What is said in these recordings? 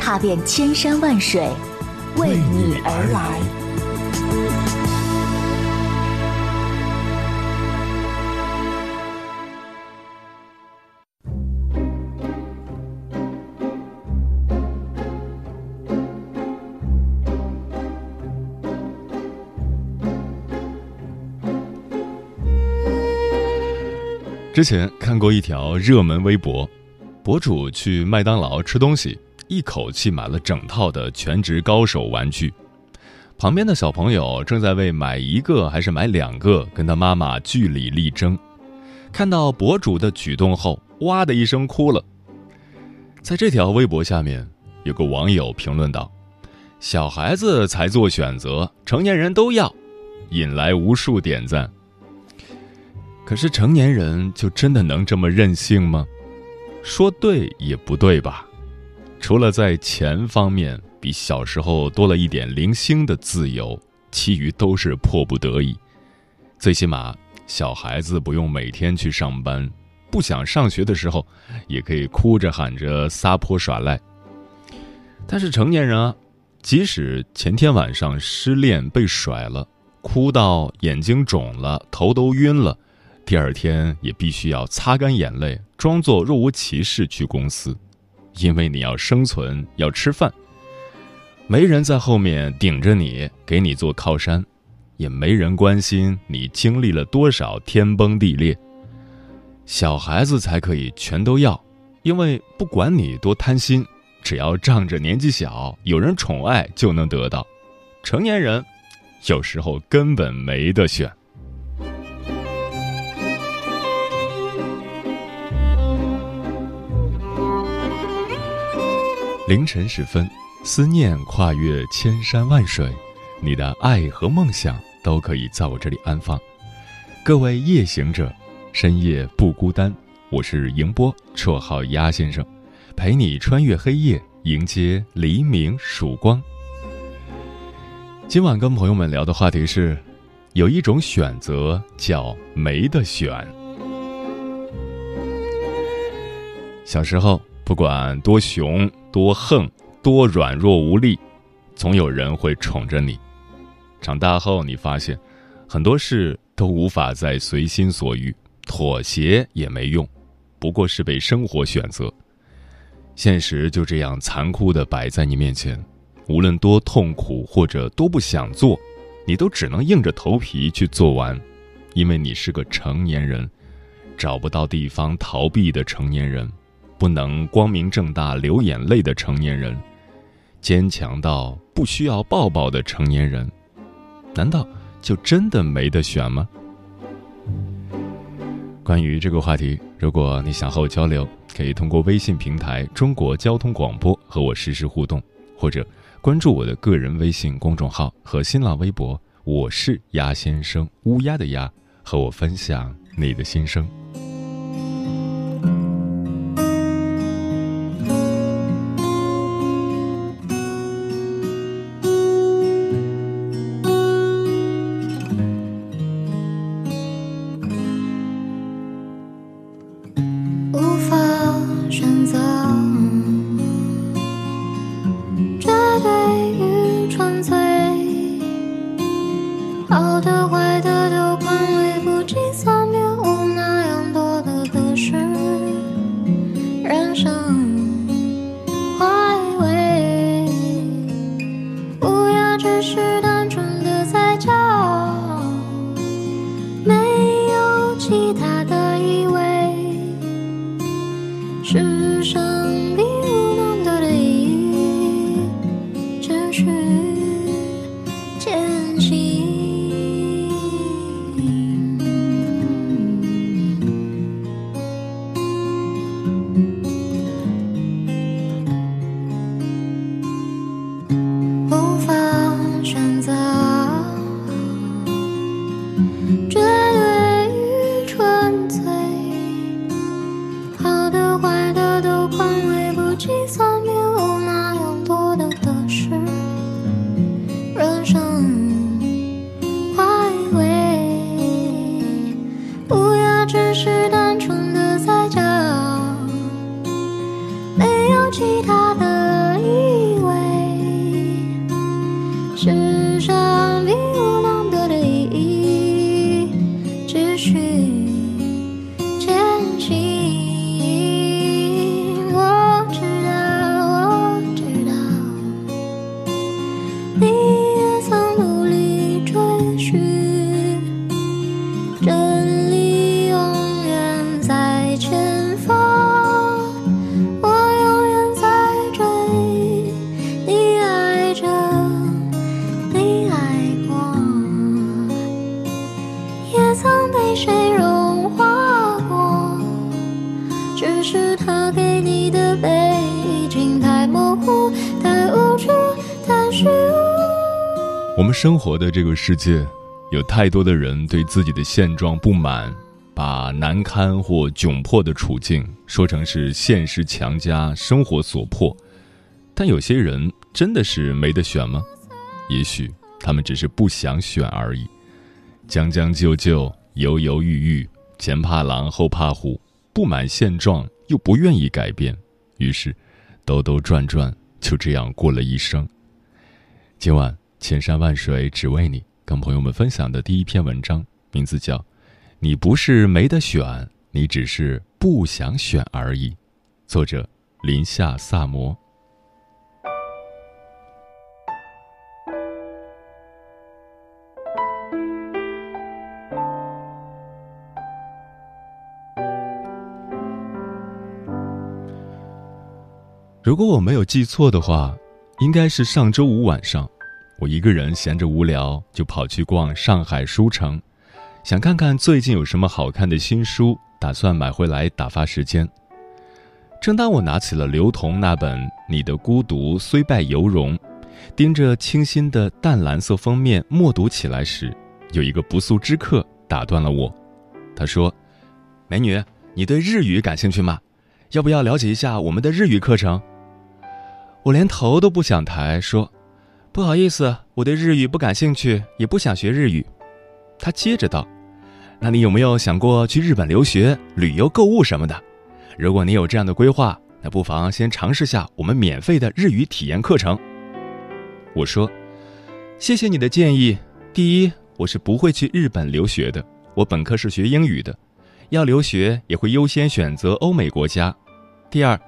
踏遍千山万水，为你而来。之前看过一条热门微博，博主去麦当劳吃东西，一口气买了整套的全职高手玩具。旁边的小朋友正在为买一个还是买两个跟他妈妈据理力争。看到博主的举动后，哇的一声哭了。在这条微博下面，有个网友评论道：“小孩子才做选择，成年人都要”，引来无数点赞。可是成年人就真的能这么任性吗？说对也不对吧。除了在钱方面比小时候多了一点零星的自由，其余都是迫不得已。最起码小孩子不用每天去上班，不想上学的时候，也可以哭着喊着撒泼耍赖。但是成年人啊，即使前天晚上失恋被甩了，哭到眼睛肿了，头都晕了。第二天也必须要擦干眼泪，装作若无其事去公司，因为你要生存，要吃饭。没人在后面顶着你，给你做靠山，也没人关心你经历了多少天崩地裂。小孩子才可以全都要，因为不管你多贪心，只要仗着年纪小，有人宠爱就能得到。成年人，有时候根本没得选。凌晨时分，思念跨越千山万水，你的爱和梦想都可以在我这里安放。各位夜行者，深夜不孤单。我是迎波，绰号鸭先生，陪你穿越黑夜，迎接黎明曙光。今晚跟朋友们聊的话题是：有一种选择叫没得选。小时候。不管多熊、多横、多软弱无力，总有人会宠着你。长大后，你发现很多事都无法再随心所欲，妥协也没用，不过是被生活选择。现实就这样残酷的摆在你面前，无论多痛苦或者多不想做，你都只能硬着头皮去做完，因为你是个成年人，找不到地方逃避的成年人。不能光明正大流眼泪的成年人，坚强到不需要抱抱的成年人，难道就真的没得选吗？关于这个话题，如果你想和我交流，可以通过微信平台“中国交通广播”和我实时互动，或者关注我的个人微信公众号和新浪微博“我是鸭先生”（乌鸦的鸭），和我分享你的心声。生活的这个世界，有太多的人对自己的现状不满，把难堪或窘迫的处境说成是现实强加、生活所迫。但有些人真的是没得选吗？也许他们只是不想选而已。将将就就、犹犹豫豫、前怕狼后怕虎，不满现状又不愿意改变，于是兜兜转转，就这样过了一生。今晚。千山万水只为你，跟朋友们分享的第一篇文章，名字叫《你不是没得选，你只是不想选而已》，作者林夏萨摩。如果我没有记错的话，应该是上周五晚上。我一个人闲着无聊，就跑去逛上海书城，想看看最近有什么好看的新书，打算买回来打发时间。正当我拿起了刘同那本《你的孤独虽败犹荣》，盯着清新的淡蓝色封面默读起来时，有一个不速之客打断了我。他说：“美女，你对日语感兴趣吗？要不要了解一下我们的日语课程？”我连头都不想抬，说。不好意思，我对日语不感兴趣，也不想学日语。他接着道：“那你有没有想过去日本留学、旅游、购物什么的？如果你有这样的规划，那不妨先尝试下我们免费的日语体验课程。”我说：“谢谢你的建议。第一，我是不会去日本留学的，我本科是学英语的，要留学也会优先选择欧美国家。第二，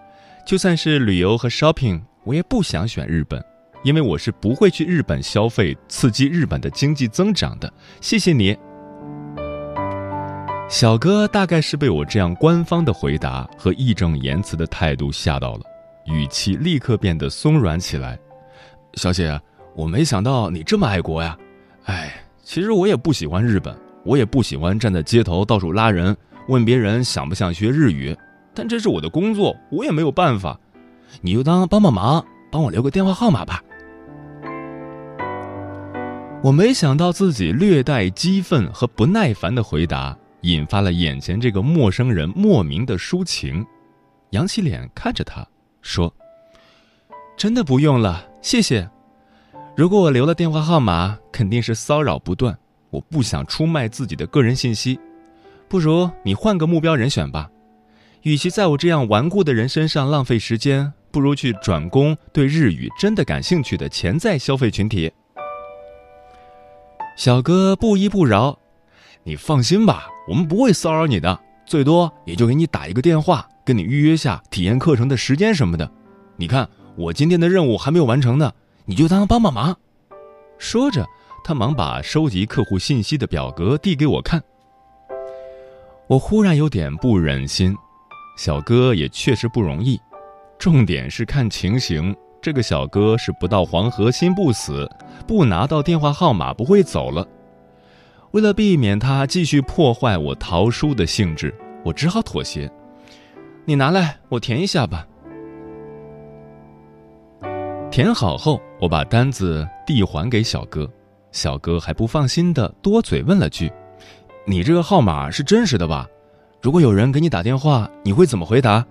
就算是旅游和 shopping，我也不想选日本。”因为我是不会去日本消费，刺激日本的经济增长的。谢谢你，小哥大概是被我这样官方的回答和义正言辞的态度吓到了，语气立刻变得松软起来。小姐，我没想到你这么爱国呀！哎，其实我也不喜欢日本，我也不喜欢站在街头到处拉人，问别人想不想学日语，但这是我的工作，我也没有办法。你就当帮帮忙，帮我留个电话号码吧。我没想到自己略带激愤和不耐烦的回答，引发了眼前这个陌生人莫名的抒情。扬起脸看着他，说：“真的不用了，谢谢。如果我留了电话号码，肯定是骚扰不断。我不想出卖自己的个人信息，不如你换个目标人选吧。与其在我这样顽固的人身上浪费时间，不如去转攻对日语真的感兴趣的潜在消费群体。”小哥不依不饶，你放心吧，我们不会骚扰你的，最多也就给你打一个电话，跟你预约下体验课程的时间什么的。你看我今天的任务还没有完成呢，你就当帮帮忙。说着，他忙把收集客户信息的表格递给我看。我忽然有点不忍心，小哥也确实不容易，重点是看情形。这个小哥是不到黄河心不死，不拿到电话号码不会走了。为了避免他继续破坏我淘书的兴致，我只好妥协。你拿来，我填一下吧。填好后，我把单子递还给小哥，小哥还不放心的多嘴问了句：“你这个号码是真实的吧？如果有人给你打电话，你会怎么回答？”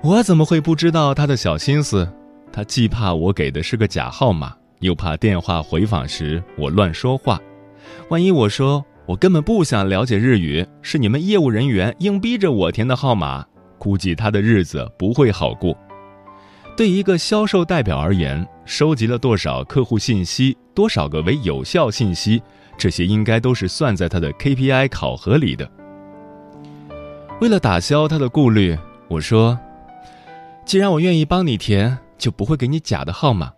我怎么会不知道他的小心思？他既怕我给的是个假号码，又怕电话回访时我乱说话。万一我说我根本不想了解日语，是你们业务人员硬逼着我填的号码，估计他的日子不会好过。对一个销售代表而言，收集了多少客户信息，多少个为有效信息，这些应该都是算在他的 KPI 考核里的。为了打消他的顾虑，我说：“既然我愿意帮你填，就不会给你假的号码。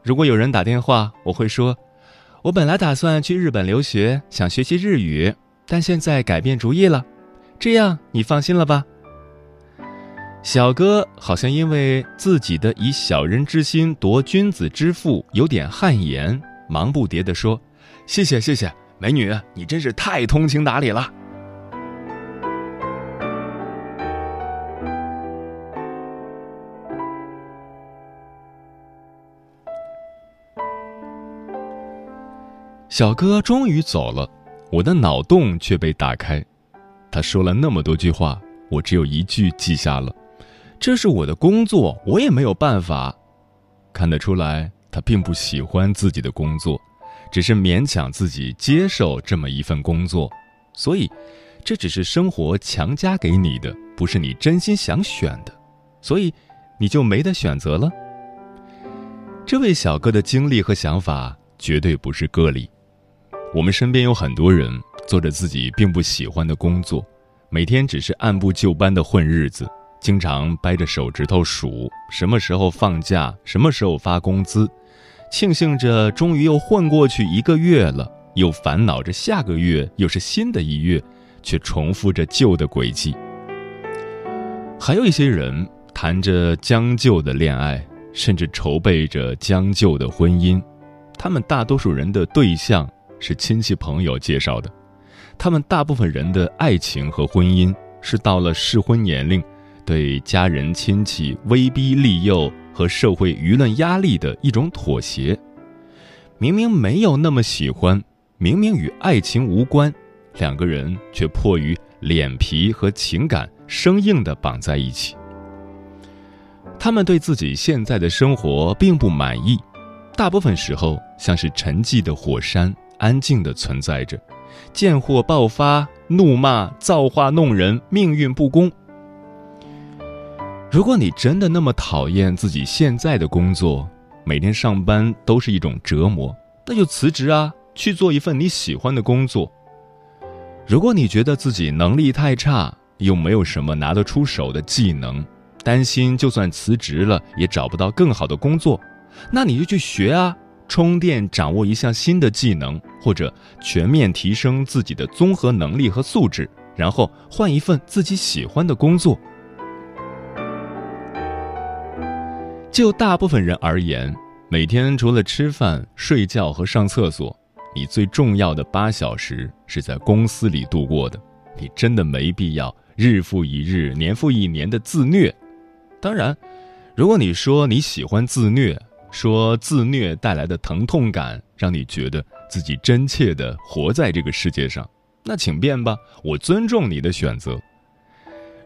如果有人打电话，我会说，我本来打算去日本留学，想学习日语，但现在改变主意了。这样你放心了吧？”小哥好像因为自己的以小人之心夺君子之腹有点汗颜，忙不迭地说：“谢谢谢谢，美女，你真是太通情达理了。”小哥终于走了，我的脑洞却被打开。他说了那么多句话，我只有一句记下了。这是我的工作，我也没有办法。看得出来，他并不喜欢自己的工作，只是勉强自己接受这么一份工作。所以，这只是生活强加给你的，不是你真心想选的。所以，你就没得选择了。这位小哥的经历和想法绝对不是个例。我们身边有很多人做着自己并不喜欢的工作，每天只是按部就班的混日子。经常掰着手指头数什么时候放假，什么时候发工资，庆幸着终于又混过去一个月了，又烦恼着下个月又是新的一月，却重复着旧的轨迹。还有一些人谈着将就的恋爱，甚至筹备着将就的婚姻，他们大多数人的对象是亲戚朋友介绍的，他们大部分人的爱情和婚姻是到了适婚年龄。对家人亲戚威逼利诱和社会舆论压力的一种妥协，明明没有那么喜欢，明明与爱情无关，两个人却迫于脸皮和情感生硬的绑在一起。他们对自己现在的生活并不满意，大部分时候像是沉寂的火山，安静的存在着，见货爆发，怒骂造化弄人，命运不公。如果你真的那么讨厌自己现在的工作，每天上班都是一种折磨，那就辞职啊，去做一份你喜欢的工作。如果你觉得自己能力太差，又没有什么拿得出手的技能，担心就算辞职了也找不到更好的工作，那你就去学啊，充电，掌握一项新的技能，或者全面提升自己的综合能力和素质，然后换一份自己喜欢的工作。就大部分人而言，每天除了吃饭、睡觉和上厕所，你最重要的八小时是在公司里度过的。你真的没必要日复一日、年复一年的自虐。当然，如果你说你喜欢自虐，说自虐带来的疼痛感让你觉得自己真切的活在这个世界上，那请便吧，我尊重你的选择。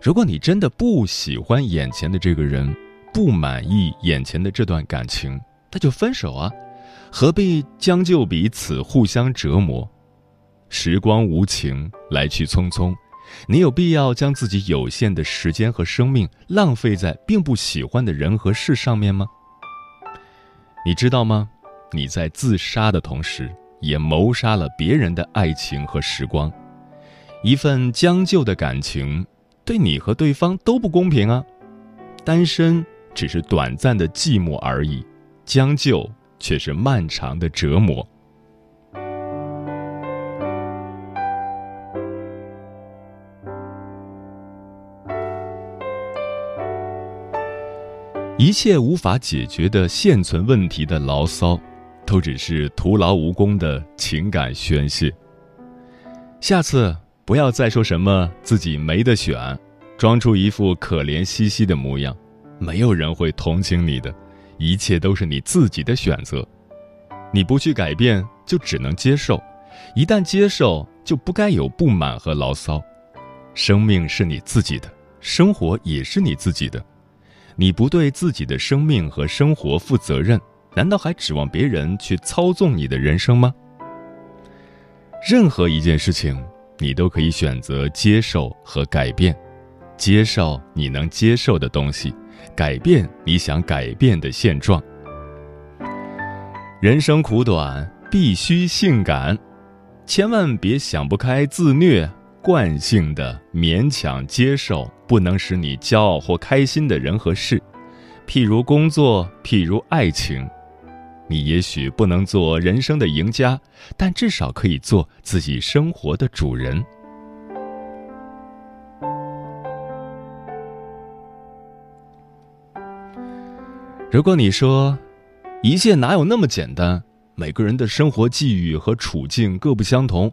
如果你真的不喜欢眼前的这个人，不满意眼前的这段感情，那就分手啊！何必将就彼此，互相折磨？时光无情，来去匆匆，你有必要将自己有限的时间和生命浪费在并不喜欢的人和事上面吗？你知道吗？你在自杀的同时，也谋杀了别人的爱情和时光。一份将就的感情，对你和对方都不公平啊！单身。只是短暂的寂寞而已，将就却是漫长的折磨。一切无法解决的现存问题的牢骚，都只是徒劳无功的情感宣泄。下次不要再说什么自己没得选，装出一副可怜兮兮的模样。没有人会同情你的，一切都是你自己的选择。你不去改变，就只能接受；一旦接受，就不该有不满和牢骚。生命是你自己的，生活也是你自己的。你不对自己的生命和生活负责任，难道还指望别人去操纵你的人生吗？任何一件事情，你都可以选择接受和改变。接受你能接受的东西，改变你想改变的现状。人生苦短，必须性感，千万别想不开自虐，惯性的勉强接受不能使你骄傲或开心的人和事，譬如工作，譬如爱情。你也许不能做人生的赢家，但至少可以做自己生活的主人。如果你说，一切哪有那么简单？每个人的生活际遇和处境各不相同，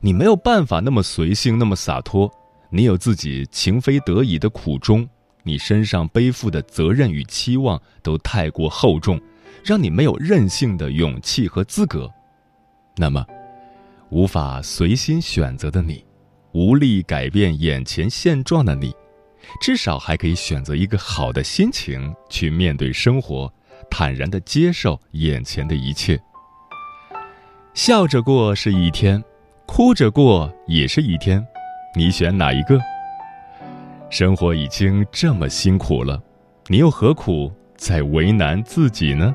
你没有办法那么随性，那么洒脱。你有自己情非得已的苦衷，你身上背负的责任与期望都太过厚重。让你没有任性的勇气和资格，那么，无法随心选择的你，无力改变眼前现状的你，至少还可以选择一个好的心情去面对生活，坦然的接受眼前的一切。笑着过是一天，哭着过也是一天，你选哪一个？生活已经这么辛苦了，你又何苦再为难自己呢？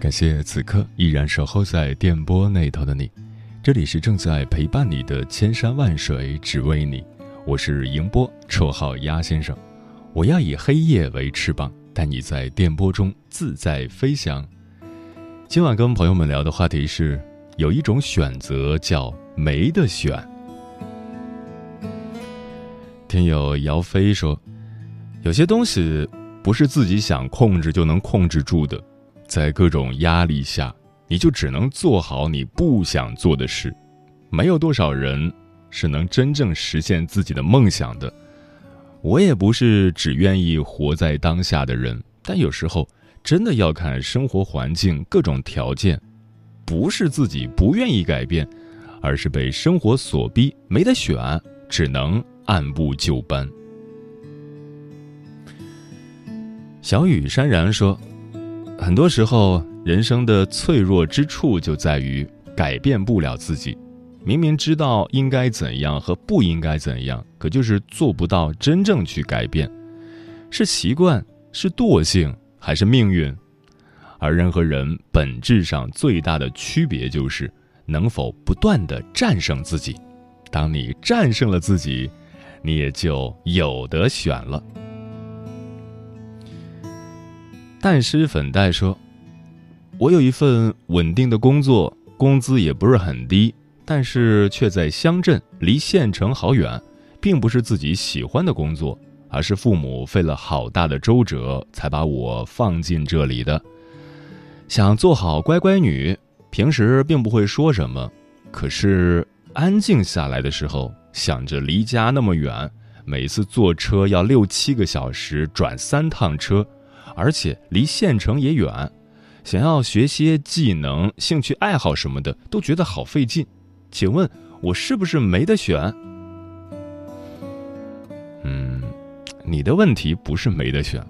感谢此刻依然守候在电波那头的你，这里是正在陪伴你的千山万水只为你，我是迎波，绰号鸭先生。我要以黑夜为翅膀，带你在电波中自在飞翔。今晚跟朋友们聊的话题是，有一种选择叫没得选。听友姚飞说，有些东西不是自己想控制就能控制住的。在各种压力下，你就只能做好你不想做的事。没有多少人是能真正实现自己的梦想的。我也不是只愿意活在当下的人，但有时候真的要看生活环境各种条件，不是自己不愿意改变，而是被生活所逼，没得选，只能按部就班。小雨潸然说。很多时候，人生的脆弱之处就在于改变不了自己。明明知道应该怎样和不应该怎样，可就是做不到真正去改变。是习惯，是惰性，还是命运？而人和人本质上最大的区别就是能否不断的战胜自己。当你战胜了自己，你也就有得选了。淡湿粉黛说：“我有一份稳定的工作，工资也不是很低，但是却在乡镇，离县城好远，并不是自己喜欢的工作，而是父母费了好大的周折才把我放进这里的。想做好乖乖女，平时并不会说什么，可是安静下来的时候，想着离家那么远，每次坐车要六七个小时，转三趟车。”而且离县城也远，想要学些技能、兴趣爱好什么的，都觉得好费劲。请问，我是不是没得选？嗯，你的问题不是没得选，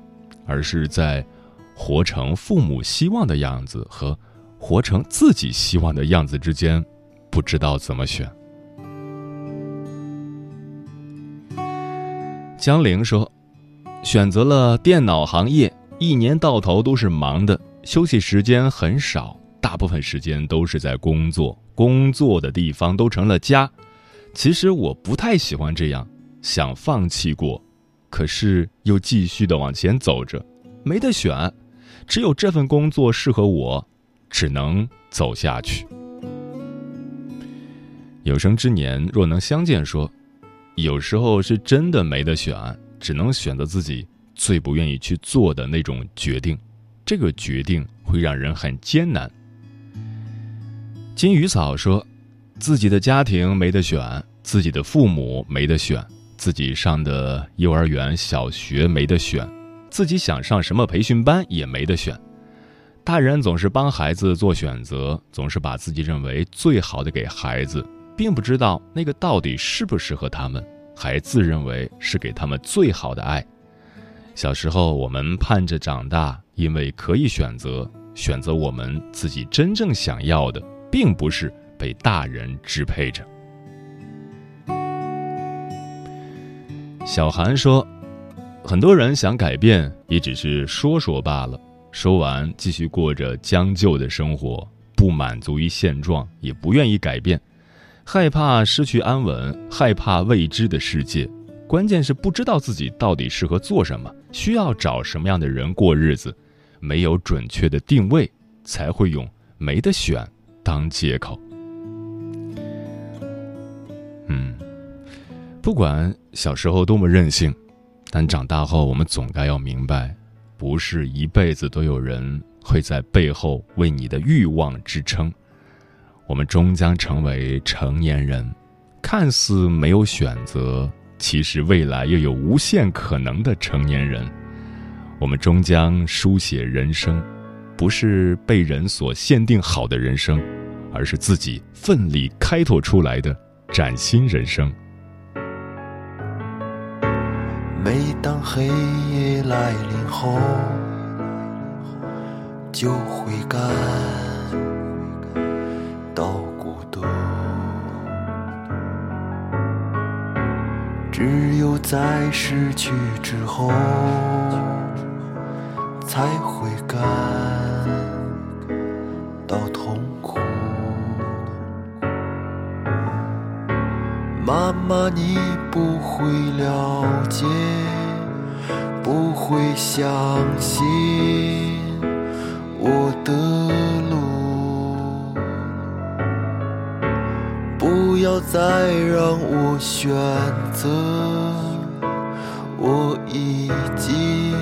而是在活成父母希望的样子和活成自己希望的样子之间，不知道怎么选。江玲说：“选择了电脑行业。”一年到头都是忙的，休息时间很少，大部分时间都是在工作，工作的地方都成了家。其实我不太喜欢这样，想放弃过，可是又继续的往前走着，没得选，只有这份工作适合我，只能走下去。有生之年若能相见，说，有时候是真的没得选，只能选择自己最不愿意去做的那种决定，这个决定会让人很艰难。金鱼嫂说：“自己的家庭没得选，自己的父母没得选，自己上的幼儿园、小学没得选，自己想上什么培训班也没得选。大人总是帮孩子做选择，总是把自己认为最好的给孩子，并不知道那个到底适不适合他们，还自认为是给他们最好的爱。小时候我们盼着长大，因为可以选择，选择我们自己真正想要的。”并不是被大人支配着。小韩说：“很多人想改变，也只是说说罢了。说完，继续过着将就的生活，不满足于现状，也不愿意改变，害怕失去安稳，害怕未知的世界。关键是不知道自己到底适合做什么，需要找什么样的人过日子，没有准确的定位，才会用没得选。”当借口，嗯，不管小时候多么任性，但长大后我们总该要明白，不是一辈子都有人会在背后为你的欲望支撑。我们终将成为成年人，看似没有选择，其实未来又有无限可能的成年人。我们终将书写人生。不是被人所限定好的人生，而是自己奋力开拓出来的崭新人生。每当黑夜来临后，就会感到只有在失去之后，才会感。到痛苦，妈妈，你不会了解，不会相信我的不要再让我选择我已经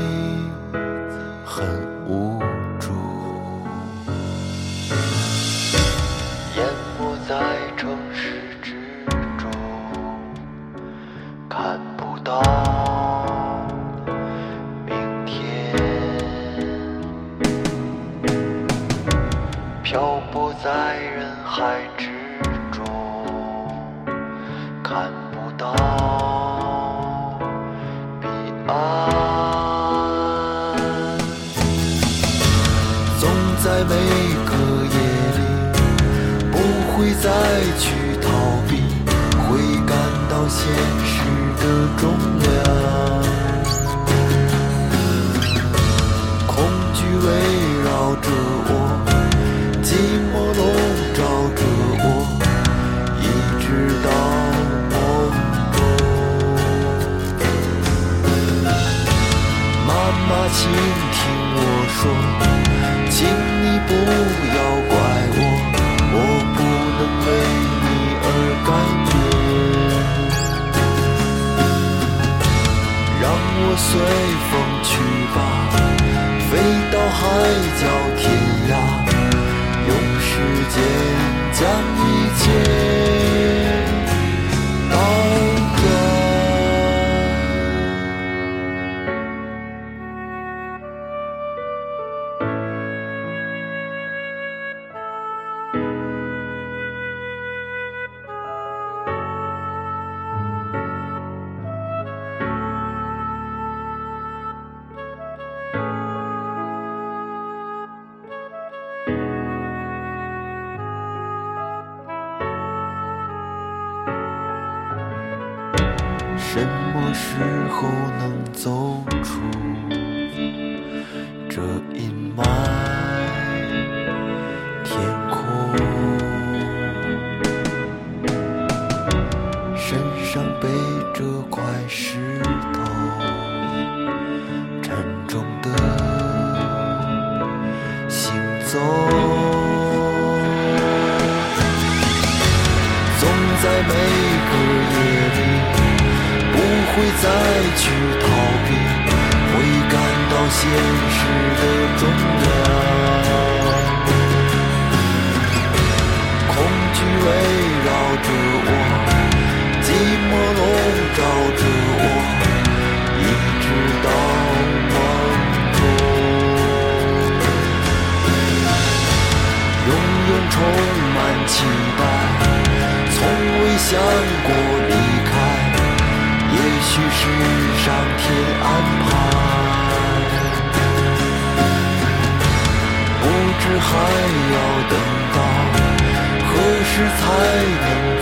很无助。淹没在城市之中看不到明天。漂泊在人海之看不到彼岸，总在每个夜里，不会再去逃避，会感到现实的重量。不要怪我我不能为你而改变让我随风去吧飞到海角天 오 充满期待，从未想过离开。也许是上天安排，不知还要等到何时才能。